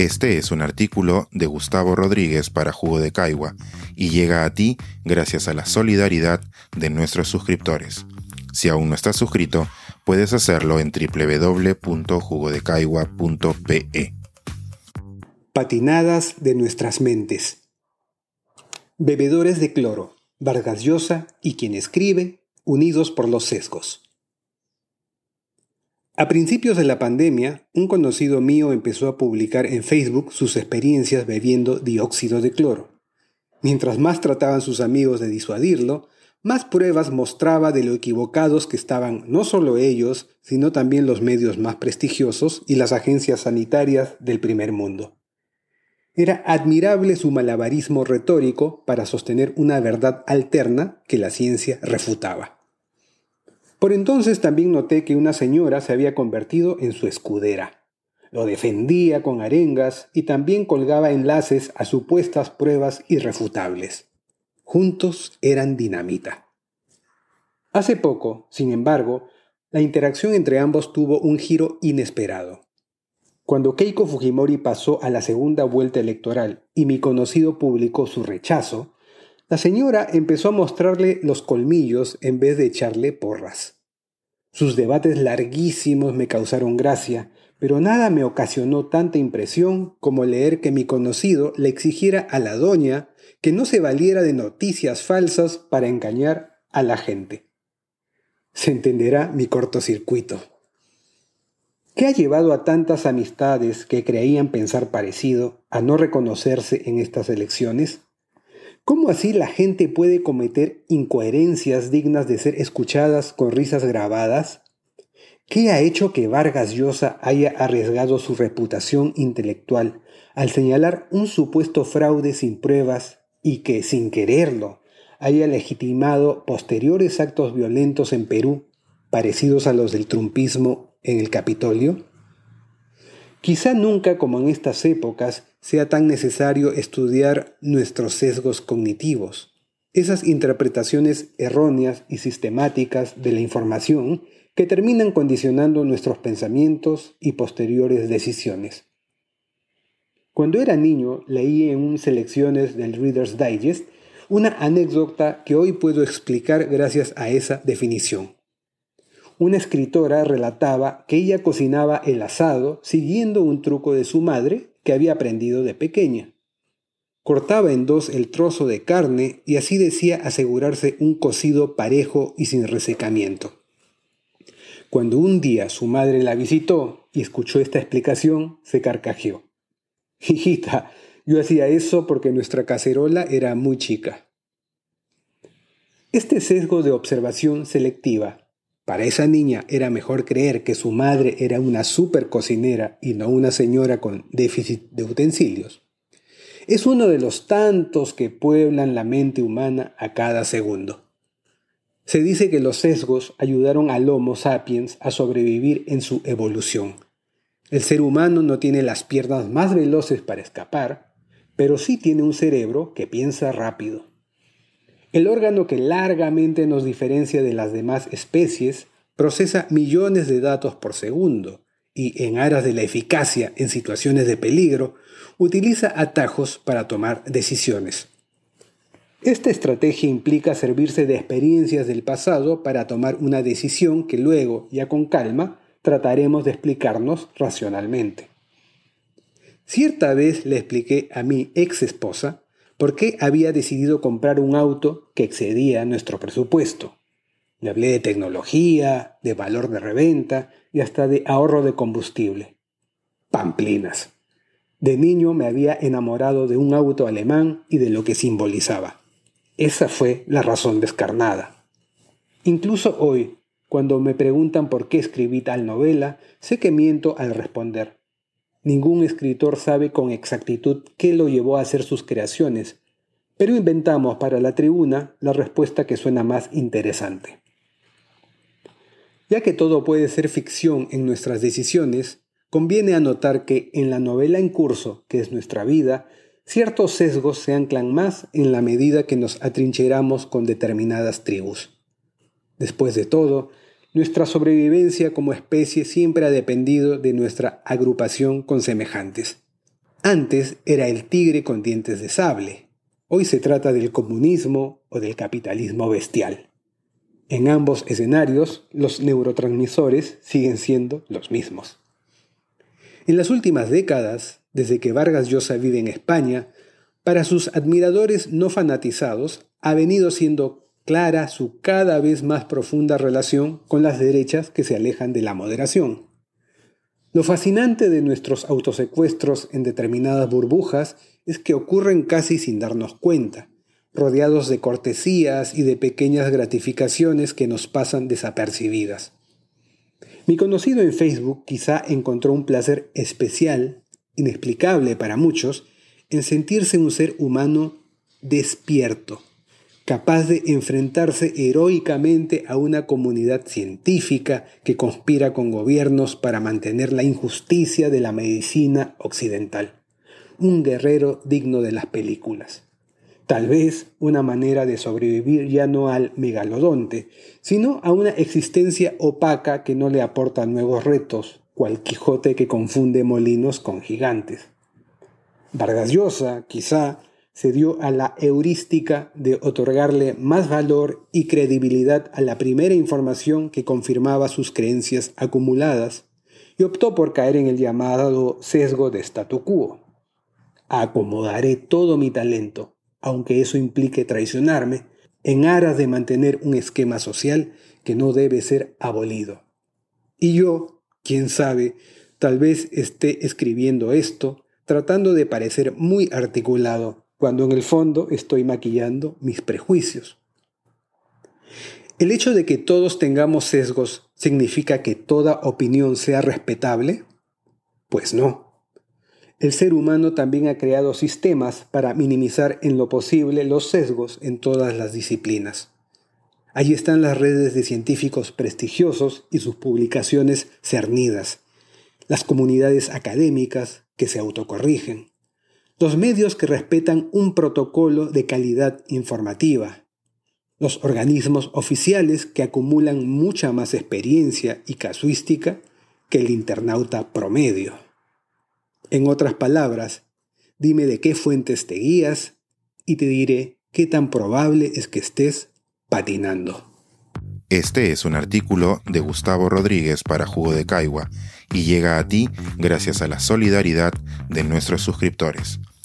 Este es un artículo de Gustavo Rodríguez para Jugo de Caigua y llega a ti gracias a la solidaridad de nuestros suscriptores. Si aún no estás suscrito, puedes hacerlo en www.jugodecaigua.pe. Patinadas de nuestras mentes. Bebedores de cloro, Vargas Llosa y quien escribe, unidos por los sesgos. A principios de la pandemia, un conocido mío empezó a publicar en Facebook sus experiencias bebiendo dióxido de cloro. Mientras más trataban sus amigos de disuadirlo, más pruebas mostraba de lo equivocados que estaban no solo ellos, sino también los medios más prestigiosos y las agencias sanitarias del primer mundo. Era admirable su malabarismo retórico para sostener una verdad alterna que la ciencia refutaba. Por entonces también noté que una señora se había convertido en su escudera. Lo defendía con arengas y también colgaba enlaces a supuestas pruebas irrefutables. Juntos eran dinamita. Hace poco, sin embargo, la interacción entre ambos tuvo un giro inesperado. Cuando Keiko Fujimori pasó a la segunda vuelta electoral y mi conocido publicó su rechazo, la señora empezó a mostrarle los colmillos en vez de echarle porras. Sus debates larguísimos me causaron gracia, pero nada me ocasionó tanta impresión como leer que mi conocido le exigiera a la doña que no se valiera de noticias falsas para engañar a la gente. Se entenderá mi cortocircuito. ¿Qué ha llevado a tantas amistades que creían pensar parecido a no reconocerse en estas elecciones? ¿Cómo así la gente puede cometer incoherencias dignas de ser escuchadas con risas grabadas? ¿Qué ha hecho que Vargas Llosa haya arriesgado su reputación intelectual al señalar un supuesto fraude sin pruebas y que, sin quererlo, haya legitimado posteriores actos violentos en Perú parecidos a los del trumpismo en el Capitolio? Quizá nunca como en estas épocas sea tan necesario estudiar nuestros sesgos cognitivos, esas interpretaciones erróneas y sistemáticas de la información que terminan condicionando nuestros pensamientos y posteriores decisiones. Cuando era niño leí en un selecciones del Reader's Digest una anécdota que hoy puedo explicar gracias a esa definición. Una escritora relataba que ella cocinaba el asado siguiendo un truco de su madre que había aprendido de pequeña. Cortaba en dos el trozo de carne y así decía asegurarse un cocido parejo y sin resecamiento. Cuando un día su madre la visitó y escuchó esta explicación, se carcajeó. Hijita, yo hacía eso porque nuestra cacerola era muy chica. Este sesgo de observación selectiva para esa niña era mejor creer que su madre era una super cocinera y no una señora con déficit de utensilios. Es uno de los tantos que pueblan la mente humana a cada segundo. Se dice que los sesgos ayudaron al Homo sapiens a sobrevivir en su evolución. El ser humano no tiene las piernas más veloces para escapar, pero sí tiene un cerebro que piensa rápido. El órgano que largamente nos diferencia de las demás especies procesa millones de datos por segundo y, en aras de la eficacia en situaciones de peligro, utiliza atajos para tomar decisiones. Esta estrategia implica servirse de experiencias del pasado para tomar una decisión que luego, ya con calma, trataremos de explicarnos racionalmente. Cierta vez le expliqué a mi ex esposa por qué había decidido comprar un auto que excedía nuestro presupuesto. Le hablé de tecnología, de valor de reventa y hasta de ahorro de combustible. Pamplinas. De niño me había enamorado de un auto alemán y de lo que simbolizaba. Esa fue la razón descarnada. Incluso hoy, cuando me preguntan por qué escribí tal novela, sé que miento al responder. Ningún escritor sabe con exactitud qué lo llevó a hacer sus creaciones, pero inventamos para la tribuna la respuesta que suena más interesante. Ya que todo puede ser ficción en nuestras decisiones, conviene anotar que en la novela en curso, que es nuestra vida, ciertos sesgos se anclan más en la medida que nos atrincheramos con determinadas tribus. Después de todo, nuestra sobrevivencia como especie siempre ha dependido de nuestra agrupación con semejantes. Antes era el tigre con dientes de sable. Hoy se trata del comunismo o del capitalismo bestial. En ambos escenarios, los neurotransmisores siguen siendo los mismos. En las últimas décadas, desde que Vargas Llosa vive en España, para sus admiradores no fanatizados ha venido siendo clara su cada vez más profunda relación con las derechas que se alejan de la moderación. Lo fascinante de nuestros autosecuestros en determinadas burbujas es que ocurren casi sin darnos cuenta, rodeados de cortesías y de pequeñas gratificaciones que nos pasan desapercibidas. Mi conocido en Facebook quizá encontró un placer especial, inexplicable para muchos, en sentirse un ser humano despierto, capaz de enfrentarse heroicamente a una comunidad científica que conspira con gobiernos para mantener la injusticia de la medicina occidental. Un guerrero digno de las películas. Tal vez una manera de sobrevivir ya no al megalodonte, sino a una existencia opaca que no le aporta nuevos retos, cual Quijote que confunde molinos con gigantes. Vargas Llosa, quizá, se dio a la heurística de otorgarle más valor y credibilidad a la primera información que confirmaba sus creencias acumuladas y optó por caer en el llamado sesgo de statu quo. Acomodaré todo mi talento, aunque eso implique traicionarme, en aras de mantener un esquema social que no debe ser abolido. Y yo, quién sabe, tal vez esté escribiendo esto tratando de parecer muy articulado, cuando en el fondo estoy maquillando mis prejuicios. ¿El hecho de que todos tengamos sesgos significa que toda opinión sea respetable? Pues no. El ser humano también ha creado sistemas para minimizar en lo posible los sesgos en todas las disciplinas. Allí están las redes de científicos prestigiosos y sus publicaciones cernidas, las comunidades académicas, que se autocorrigen, los medios que respetan un protocolo de calidad informativa, los organismos oficiales que acumulan mucha más experiencia y casuística que el internauta promedio. En otras palabras, dime de qué fuentes te guías y te diré qué tan probable es que estés patinando. Este es un artículo de Gustavo Rodríguez para Jugo de Caigua y llega a ti gracias a la solidaridad de nuestros suscriptores.